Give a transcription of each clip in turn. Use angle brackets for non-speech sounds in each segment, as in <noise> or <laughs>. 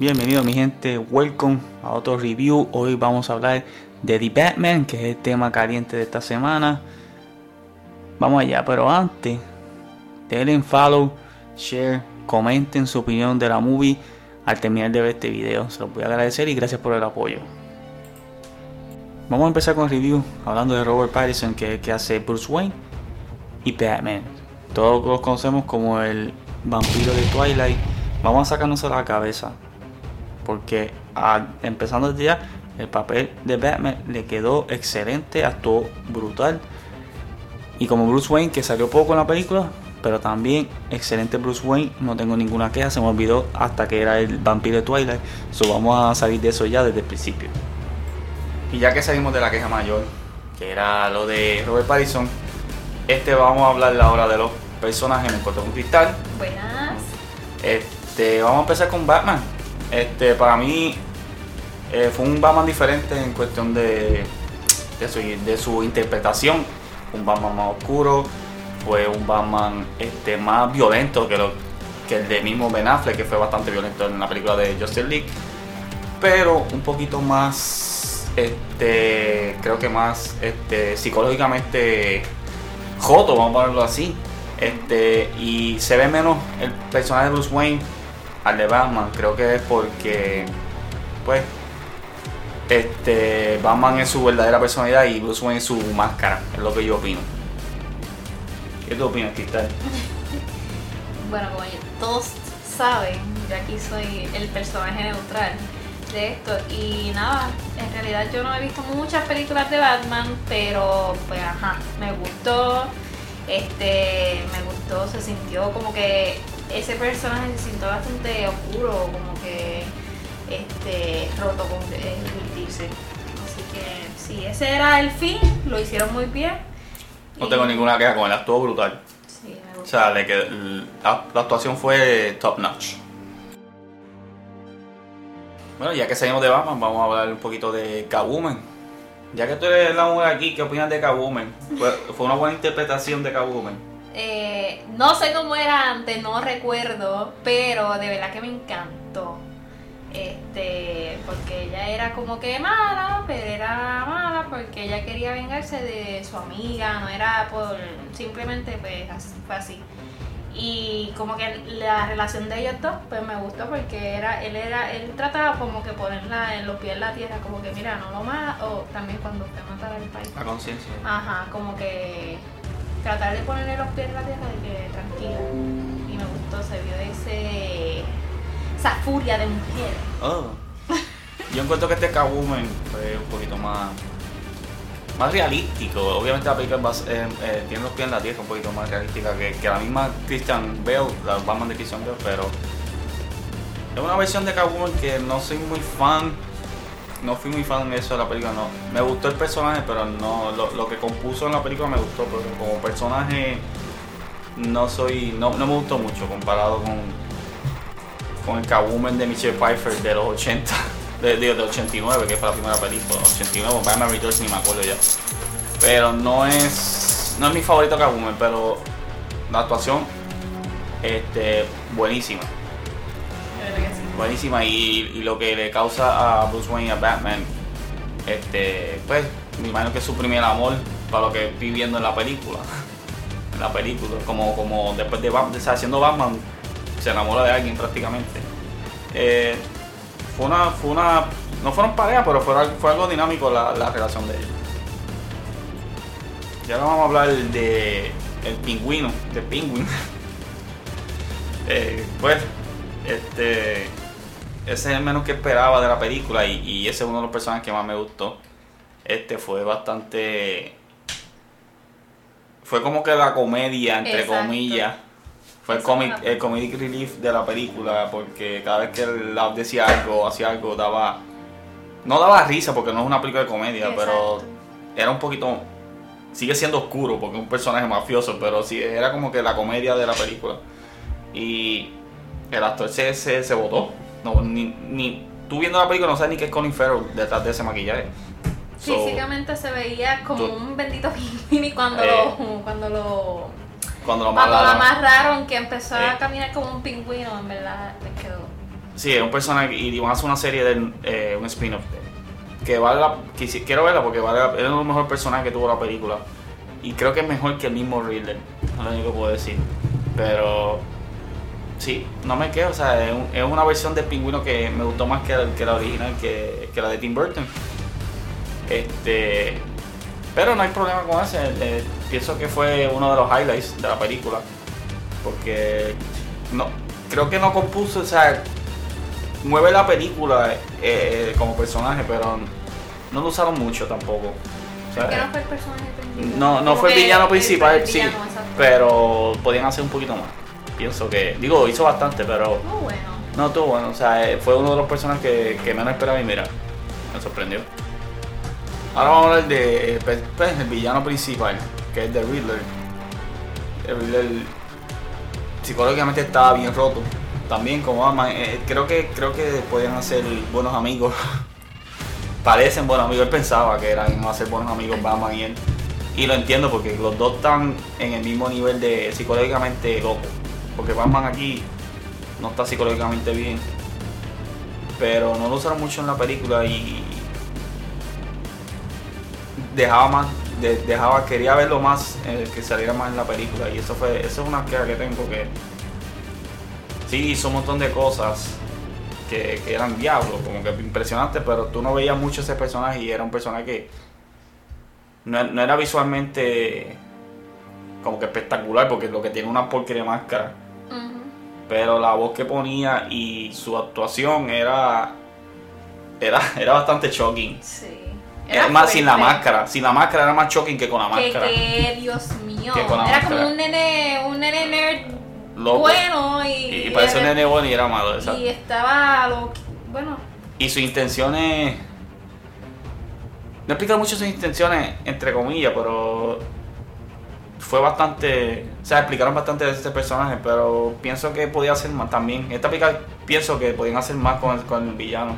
Bienvenido mi gente, welcome a otro review. Hoy vamos a hablar de The Batman, que es el tema caliente de esta semana. Vamos allá, pero antes, denle follow, share, comenten su opinión de la movie al terminar de ver este video. Se los voy a agradecer y gracias por el apoyo. Vamos a empezar con el review hablando de Robert Pattinson que, que hace Bruce Wayne y Batman. Todos los conocemos como el vampiro de Twilight. Vamos a sacarnos a la cabeza porque empezando desde ya, el papel de Batman le quedó excelente, actuó brutal. Y como Bruce Wayne, que salió poco en la película, pero también excelente Bruce Wayne, no tengo ninguna queja, se me olvidó hasta que era el vampiro de Twilight. So vamos a salir de eso ya desde el principio. Y ya que salimos de la queja mayor, que era lo de Robert Pattinson, este vamos a hablar ahora de los personajes en el corto cristal. Buenas. Este, vamos a empezar con Batman. Este, para mí eh, fue un Batman diferente en cuestión de, de, su, interpretación. Un Batman más oscuro, fue un Batman este, más violento que, lo, que el de mismo Ben Affleck, que fue bastante violento en la película de Justice League. Pero un poquito más, este, creo que más este, psicológicamente joto, vamos a ponerlo así. Este, y se ve menos el personaje de Bruce Wayne al de Batman, creo que es porque, pues, este, Batman es su verdadera personalidad y Bruce Wayne es su máscara, es lo que yo opino. ¿Qué tú opinas, Cristal? <laughs> bueno, como todos saben, yo aquí soy el personaje neutral de esto y nada, en realidad yo no he visto muchas películas de Batman, pero pues ajá, me gustó, este, me gustó, se sintió como que ese personaje se sintió bastante oscuro, como que este, roto con divertirse. Así que sí, ese era el fin, lo hicieron muy bien. No tengo ninguna queja con él, actuó brutal. Sí, me O sea, la, actuación fue top notch. Bueno, ya que salimos de Batman, vamos a hablar un poquito de Catwoman. Ya que tú eres la mujer aquí, ¿qué opinas de Catwoman? ¿Fue, fue una buena interpretación de Catwoman? No sé cómo era antes, no recuerdo, pero de verdad que me encantó. Este, porque ella era como que mala, pero era mala porque ella quería vengarse de su amiga, no era por simplemente pues fue así. Y como que la relación de ellos dos pues me gustó porque era él era él trataba como que ponerla en los pies en la tierra, como que mira, no lo más o también cuando usted mata al país. La conciencia. Ajá, como que tratar de ponerle los pies en la tierra de que tranquila. Y me gustó, se vio ese esa furia de mujer. Oh. <laughs> Yo encuentro que este Catwoman fue un poquito más más realístico. Obviamente la película eh, eh, tiene los pies en la tierra un poquito más realística que, que la misma Christian Bale, la Batman de Christian Bale, pero es una versión de Catwoman que no soy muy fan no fui muy fan de eso de la película, no. Me gustó el personaje, pero no lo, que compuso en la película me gustó, pero como personaje no soy, no, me gustó mucho comparado con, con el Catwoman de Michelle Pfeiffer de los 80, <laughs> de, de, 89, que fue la primera película, 89, Batman Returns ni me acuerdo ya. Pero no es, no es mi favorito Catwoman, pero la actuación, este, buenísima buenísima y, lo que le causa a Bruce Wayne y a Batman, este, pues, me imagino que es su primer amor para lo que estoy viendo en la película. <laughs> en la película, como, como después de, Batman, haciendo Batman, se enamora de alguien prácticamente. Eh, fue una, fue una, no fueron pareja, pero fue, fue algo dinámico la, relación de ellos. Ya vamos a hablar de el pingüino, de Penguin. <laughs> eh, pues, este, ese es el menos que esperaba de la película y, ese es uno de los personajes que más me gustó. Este fue bastante... Fue como que la comedia, entre comillas. Fue el, comic, el comedic relief de la película porque cada vez que él decía algo, hacía algo, daba... No daba risa porque no es una película de comedia, pero era un poquito... Sigue siendo oscuro porque es un personaje mafioso, pero sí, era como que la comedia de la película. Y el actor se, se, se votó no, ni, ni tú viendo la película no sabes ni qué es Colin Farrell detrás de ese maquillaje. Físicamente se veía como un bendito pingüino cuando lo eh. cuando lo cuando lo, amarraron, que empezó a eh. caminar como un pingüino, en verdad le quedó. Sí, es un personaje y van a hacer una serie de eh, un spin-off. Que vale la, que quiero verla porque vale la- es el mejor personaje que tuvo la película. Y creo que es mejor que el mismo Riddler. Es lo único que puedo decir. Pero sí, no me quedo. O sea, es, un- es una versión de pingüino que me gustó más que, la- que la original, que, que la de Tim Burton. Este. Pero no hay problema con ese. eh, pienso que fue uno de los highlights de la película. Porque no, creo que no compuso, o sea, mueve la película eh, como personaje, pero no lo usaron mucho tampoco. O sea, Que no fue el personaje principal. no, fue el villano principal, el sí, exacto. pero podían hacer un poquito más. Pienso que, digo, hizo bastante, pero Muy bueno. no estuvo bueno. O sea, eh, fue uno de los personajes que, que menos esperaba y mira, me sorprendió. Ahora vamos a hablar de pues, pues, el villano principal, que es The Riddler. El Riddler psicológicamente estaba bien roto. También como Batman, eh, creo que creo que podían hacer buenos amigos. <laughs> Parecen buenos amigos. Él pensaba que eran ser buenos amigos Batman y él. Y lo entiendo porque los dos están en el mismo nivel de psicológicamente loco. Porque Batman aquí no está psicológicamente bien. Pero no lo usaron mucho en la película y dejaba más, de- dejaba, quería verlo más, eh, que saliera más en la película. Y eso fue, eso es una queja que tengo que sí hizo un montón de cosas que, eran diablos, como que impresionantes, pero tú no veías mucho ese personaje y era un personaje que no era visualmente como que espectacular, porque lo que tiene una porquería de máscara pero la voz que ponía y su actuación era era, era bastante shocking. Sí. Era más sin la máscara, sin la máscara era más shocking que con la máscara. que, Dios mío. Que con la Era máscara. como un nene, un nene nerd Loco. bueno y. y, y parecía un nene bueno y era malo, exacto. Y estaba lo bueno. Y sus intenciones. No explica mucho sus intenciones, entre comillas, pero. Fue bastante. O sea, explicaron bastante de este personaje, pero pienso que podía hacer más también. Esta película pienso que podían hacer más con el, con el villano.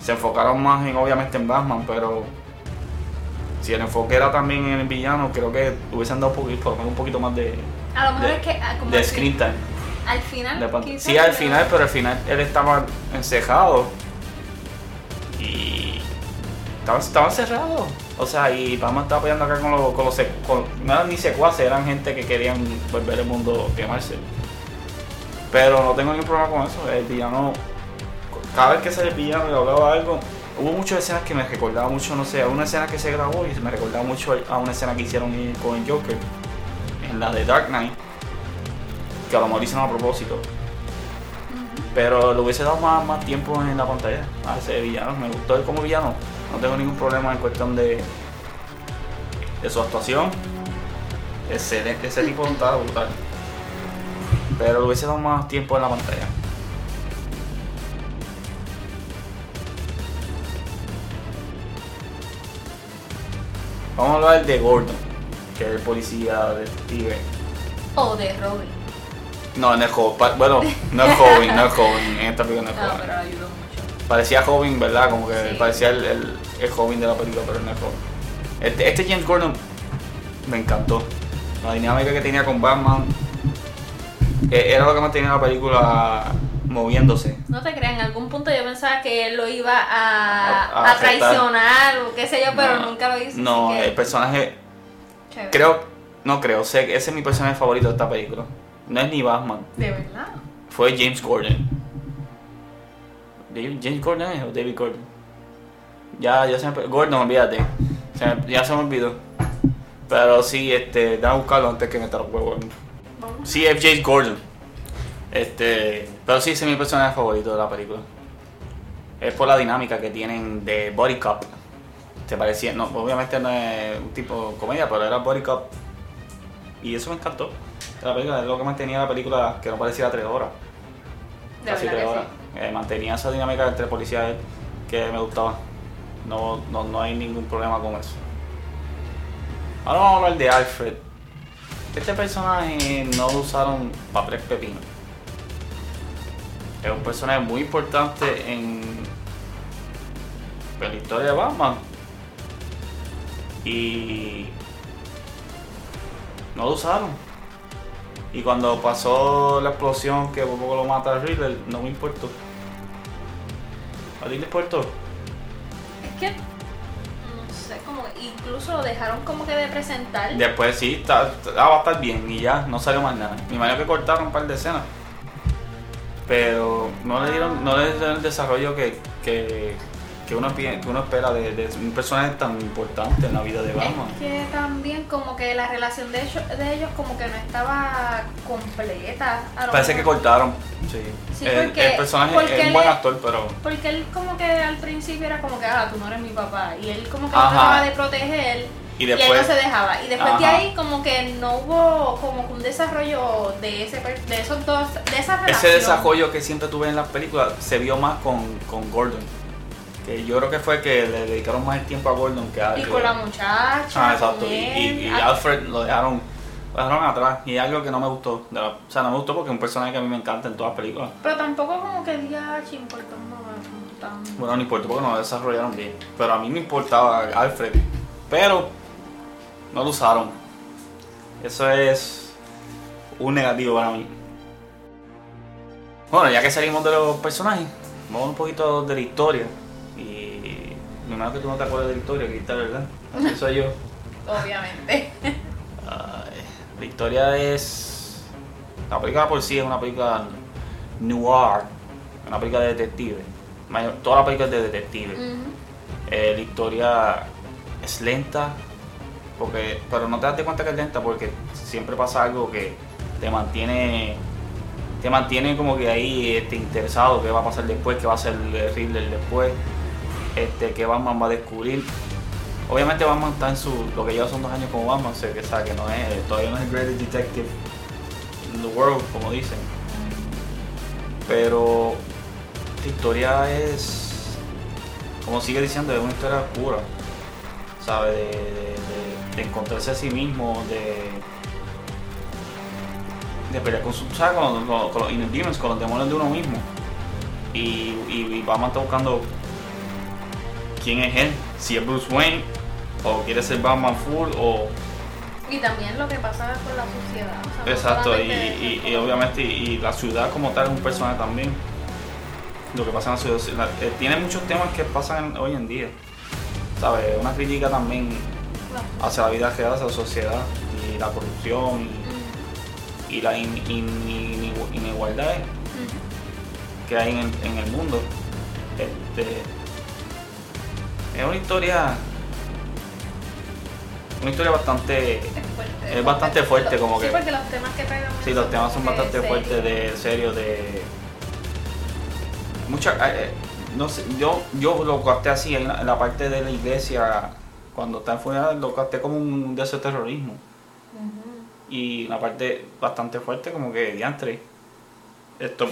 Se enfocaron más en, obviamente, en Batman, pero. Si el enfoque era también en el villano, creo que hubiesen dado un poquito, por lo menos un poquito más de, A lo mejor de, es que ah, como de screen time. al final. Sí, al final, pero al final él estaba encejado. Y. Estaba, estaba encerrado. O sea, y Batman estaba peleando acá con los. Con los con- no eran ni secuaces, eran gente que querían volver el mundo a quemarse. Pero no tengo ningún problema con eso. El villano. Cada vez que sale el villano y hablaba algo. Hubo muchas escenas que me recordaba mucho, no sé, a una escena que se grabó y me recordaba mucho a una escena que hicieron con el Joker. En la de Dark Knight. Que a lo mejor hicieron a propósito. Pero le hubiese dado más, más tiempo en la pantalla a ese villano. Me gustó él como villano. No tengo ningún problema en cuestión de, de su actuación. Excelente, ese tipo estaba brutal. Pero le hubiese dado más tiempo en la pantalla. Vamos a hablar de Gordon, que es el policía detective. O de Robin. No, no es joven. Bueno, no es joven, no es joven. En esta película no es <laughs> No, joven. pero ayudó mucho. Parecía joven, ¿verdad? Como que Sí. parecía el, el, el joven de la película, pero no es joven. Este, este James Gordon me encantó. La dinámica que tenía con Batman eh, era lo que mantenía la película moviéndose. No te creas, en algún punto yo pensaba que él lo iba a, A- a a afectar. traicionar o qué sé yo, pero No, nunca lo hizo. No, que el personaje, chévere. creo, no creo, sé que ese es mi personaje favorito de esta película. No es ni Batman, De verdad. fue James Gordon. ¿James Gordon es o David Gordon? Ya, ya se me... Gordon, olvídate. Se me- ya se me olvidó. Pero sí, este, déjame buscarlo antes que me los huevos. Sí, James Gordon. Este, pero sí, ese es mi personaje favorito de la película. Es por la dinámica que tienen de Body Cop. Te parecía, no, obviamente no es un tipo de comedia, pero era Body Cop. Y eso me encantó. La película es lo que mantenía la película que no parecía tres horas. De casi tres horas. Eh, mantenía esa dinámica entre policías que me gustaba. No, no, no hay ningún problema con eso. Ahora vamos a hablar de Alfred. Este personaje no lo usaron para tres pepinos. Es un personaje muy importante en, la historia de Batman. Y no lo usaron. Y cuando pasó la explosión que por poco lo mata a Riddler, no me importó. ¿A ti te importó? Que, no sé, como incluso lo dejaron como que de presentar. Después sí, está, ah, va a estar bien y ya, no salió más nada. Me imagino que cortaron un par de escenas. Pero no le dieron, no le dieron el desarrollo que, que, que uno, que uno espera de, de un personaje tan importante en la vida de Batman. Es que también como que la relación de ellos, de ellos como que no estaba completa. Parece que cortaron. Sí. Sí, el, porque- el personaje porque es un buen actor, pero. Porque él como que al principio era como que, ah, tú no eres mi papá. Y él como que Ajá. trataba de proteger Y y, él después. no se dejaba. Y después de ahí como que no hubo como que un desarrollo de ese de esos dos, de esa relación. Ese desarrollo que siempre tuve en las películas se vio más con, con Gordon. Que yo creo que fue que le dedicaron más el tiempo a Gordon que a. Y que- con la muchacha. Ah, exacto. Y, y- él. y Alfred lo dejaron, lo dejaron atrás. Y es algo que no me gustó. de la- o sea, no me gustó porque es un personaje que a mí me encanta en todas las películas. Pero tampoco como que diga importa un tan... Bueno, no importa porque no lo desarrollaron bien. Pero a mí me importaba Alfred. Pero no lo usaron. Eso es un negativo para mí. Bueno, ya que salimos de los personajes, vamos un poquito de la historia. Me que tú no te acuerdas de la historia, que está verdad. Así soy yo. Obviamente. Ay, la historia es. La película por sí es una película noir, una película de detective. Toda la película es de detective. Eh, la historia es lenta, porque, pero no te das cuenta que es lenta porque siempre pasa algo que te mantiene te mantiene como que ahí este, interesado qué va a pasar después, qué va a ser el Riddler después, este, qué Batman va a descubrir. Obviamente Batman está en su, lo que lleva son dos años como Batman, o que, que no es, todavía no es el greatest detective in the world, como dicen. Pero la historia es, como sigue diciendo, es una historia oscura, ¿sabe? De, de- encontrarse a sí mismo, de, de pelear con, su, ¿sabe? con, con- los con los demonios de uno mismo. Y, y, y Batman está buscando quién es él, si es Bruce Wayne, o quiere ser Batman full, o Y también lo que pasa con la sociedad. o sea, no Exacto, y, y- y obviamente y, y la ciudad como tal es un personaje también. Lo que pasa en la ciudad. la- eh, tiene muchos temas que pasan hoy en día. ¿Sabes? Una crítica también No. hacia la vida real, hacia la sociedad y la corrupción Mm, y, y la in- in- in- inigualdad que hay en el, en el mundo. Este, es una historia. Una historia bastante. Es fuerte. Es bastante fuerte, como sí, que- porque los temas que traigan Sí, los temas son bastante fuertes fuertes, de serio, de. Mucha. eh, no sé, yo, yo lo capté así en la, en la parte de la iglesia, cuando está en funeral, lo capté como un de ese terrorismo. Y una parte bastante fuerte, como que diantre. Esto,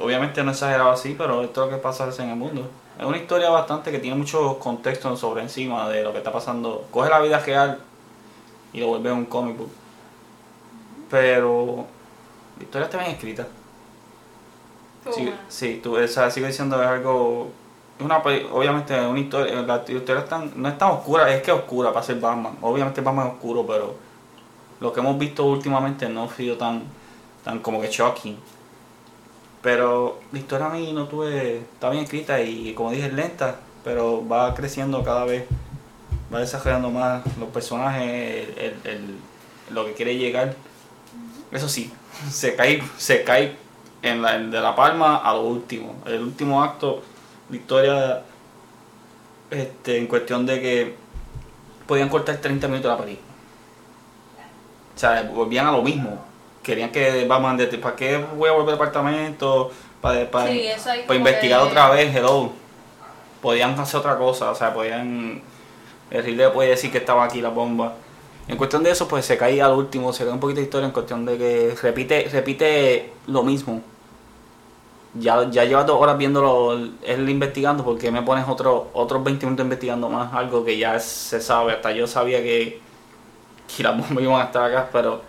obviamente no exagerado así, pero esto es lo que pasa en el mundo. Es una historia bastante que tiene mucho contexto sobre encima de lo que está pasando. Coge la vida real y lo vuelve un comic book. Pero la historia está bien escrita. Sí, sí, tú, o sea, sigo diciendo es algo. Es una, pe- obviamente, una historia. La historia es tan- no es tan oscura, es que es oscura para ser Batman. Obviamente, Batman es oscuro, pero lo que hemos visto últimamente no ha sido tan, tan como que shocking. Pero la historia a mí no tuve. Está bien escrita y, como dije, es lenta, pero va creciendo cada vez. Va desarrollando más los personajes, el, el- el- lo que quiere llegar. Eso sí, se cae, se cae en la, en de la palma a lo último. El último acto, victoria este, en cuestión de que podían cortar 30 minutos de la película. O sea, volvían a lo mismo. Querían que Batman, de, ¿para qué voy a volver al apartamento? Para, Sí, investigar que- otra vez, hello. Podían hacer otra cosa, o sea, podían... El Ridley puede decir que estaba aquí la bomba. En cuestión de eso, pues se caía al último, se cae un poquito de historia en cuestión de que repite, repite lo mismo. Ya, ya llevas dos horas viéndolo, él investigando, porque me pones otro, otros 20 minutos investigando más, algo que ya se sabe, hasta yo sabía que, que las bombas iban a estar acá, pero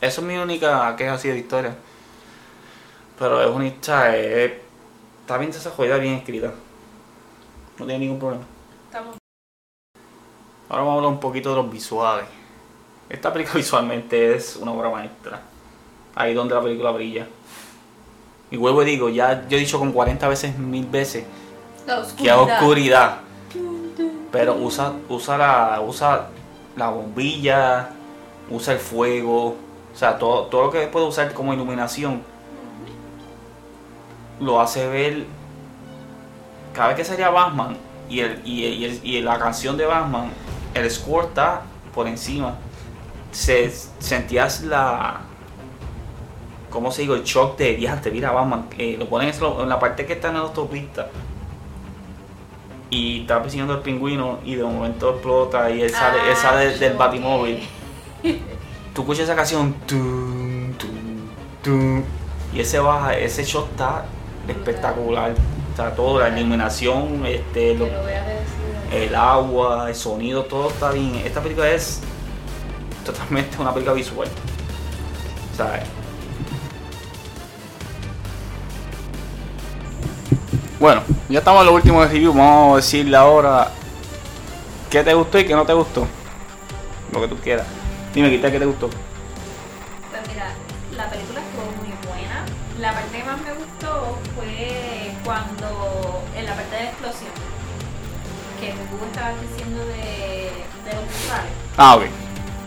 eso es mi única queja así de historia. Pero es una historia, es- está bien desarrollada, bien escrita. No tiene ningún problema. Estamos Ahora vamos a hablar un poquito de los visuales. Esta película <laughs> visualmente es una obra maestra. Ahí donde la película brilla. Y vuelvo y digo, ya yo he dicho como 40 veces, mil veces, La que hay oscuridad. Pero usa, usa, la, usa la bombilla, usa el fuego, o sea, todo, todo lo que puede usar como iluminación lo hace ver. Cada vez que salía Batman y, el, y, el- y el- y la canción de Batman, el score está por encima. Se sentías la. ¿Cómo se digo? El shock de diante, mira Batman. eh, lo ponen en la parte que está en la autopista. Y está persiguiendo al pingüino y de momento explota y él sale, él sale del, del Ah, batimóvil. <laughs> Tú escuchas esa canción. tum, tum, tum, y ese baja, ese shot está espectacular. O sea, todo, la iluminación, este, lo- lo el agua, el sonido, todo está bien. Esta película es totalmente una película visual. ¿Sabes? Bueno, ya estamos en los últimos de review. Vamos a decirle ahora qué te gustó y qué no te gustó. Lo que tú quieras. Dime, quita qué te gustó. Pues mira, la película estuvo muy buena. La parte que más me gustó fue cuando, en la parte de la explosión, que Hugo estaba diciendo de, de los visuales. Ah, ok.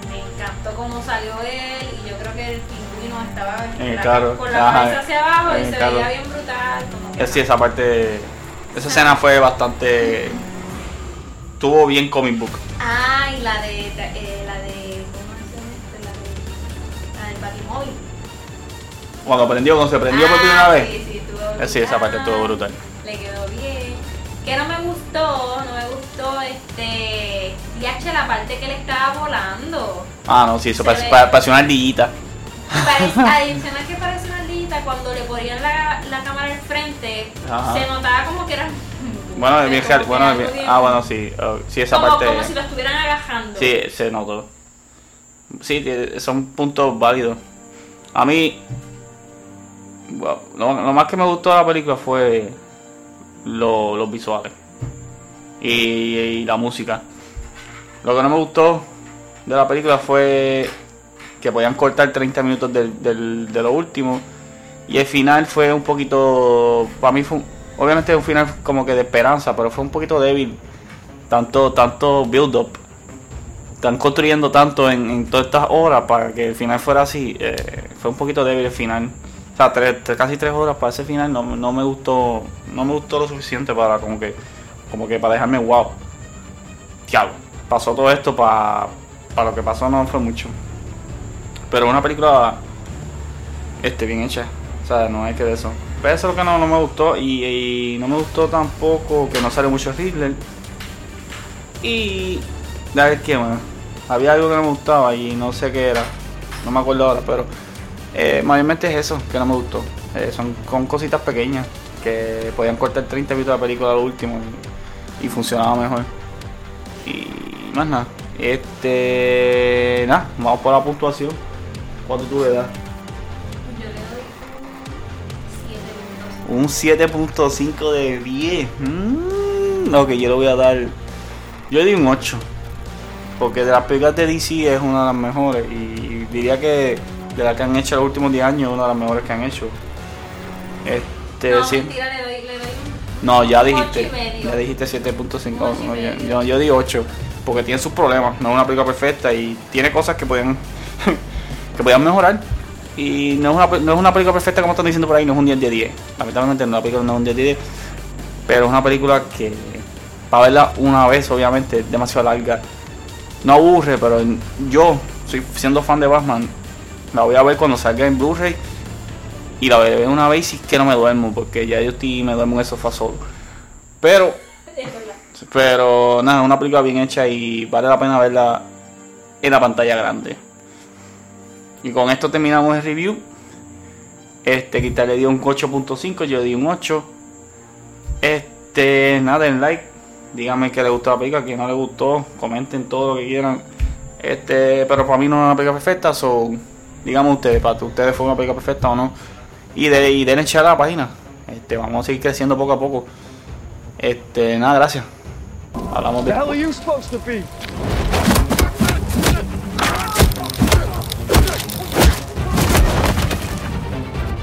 Me encantó cómo salió él y yo creo que el pingüino estaba En el la- carro. con la cabeza hacia abajo en y el se carro. veía bien brutal. Como Sí, esa parte. Esa escena fue bastante. Estuvo bien comic book. Ah, y la de, eh, Cuando prendió, cuando se prendió por Ah, primera vez. Sí, sí, estuvo Eh, Sí, esa parte estuvo brutal. Le quedó bien. Que no me gustó, no me gustó este. DH la parte que le estaba volando. Ah, no, sí, eso parece, ve- pa- pareció una ardillita. Parece, <laughs> adicional que parece una ardillita, cuando le ponían la, la cámara al frente, Ajá. se notaba como que era. Bueno, bien, bueno, bien- ah, bueno, sí, oh, sí, esa como, parte. como si lo estuvieran agajando. Sí, se notó. Sí, son puntos válidos. A mí, lo, más que me gustó de la película fue lo- los visuales y, la música. Lo que no me gustó de la película fue que podían cortar 30 minutos del, del- de lo último y el final fue un poquito, para mí fue, obviamente un final como que de esperanza, pero fue un poquito débil. Tanto, tanto build up están construyendo tanto en, en todas estas horas para que el final fuera así. eh, fue un poquito débil el final. O sea, tres- tres- casi tres horas para ese final no, no me gustó. No me gustó lo suficiente para como que. Como que para dejarme wow. Diablo. Pasó todo esto para. Para lo que pasó no fue mucho. Pero una película. Este, bien hecha. O sea, no hay que de eso. Pero eso es lo que no, no me gustó. Y, no me gustó tampoco que no sale mucho Riddler. Y. A ver qué, man. Había algo que no me gustaba y no sé qué era. No me acuerdo ahora, pero. Eh, mayormente es eso que no me gustó. Eh, son con cositas pequeñas que podían cortar 30 minutos de la película al último y, y funcionaba mejor. Y más nada. Este. Nada, vamos por la puntuación. ¿Cuánto tú le das? Yo le doy 7 minutos. Un 7.5 de 10. Mm, ok, yo le voy a dar. Yo le di un 8. Porque de las películas de DC es una de las mejores. Y diría que de las que han hecho los últimos 10 años una de las mejores que han hecho. Este, No, sí. mentira, le doy, le doy un No, ya dijiste. Ya dijiste 7.5. Ocho y No, yo, yo di 8. Porque tiene sus problemas. No es una película perfecta y tiene cosas que pueden <laughs> que podían mejorar. Y no es, una, no es una película perfecta como están diciendo por ahí, no es un 10 de 10. Lamentablemente no, la película no es un 10 de 10. Pero es una película que para verla una vez obviamente es demasiado larga. No aburre, pero yo, soy siendo fan de Batman, la voy a ver cuando salga en Blu-ray. Y la veré una vez y que no me duermo, porque ya yo estoy, me duermo en el sofá solo. Pero pero nada, una película bien hecha y vale la pena verla en la pantalla grande. Y con esto terminamos el review. Este, Quita le dio un 8.5, yo le di un 8. Este, nada, den like. Díganme que les gustó la película, que no les gustó. Comenten todo lo que quieran. Este, pero para mí no es una película perfecta, so, digamos ustedes, para ustedes fue una película perfecta o no. Y, de, y denle a la página. Este, vamos a seguir creciendo poco a poco. Este, nada, gracias. Hablamos de.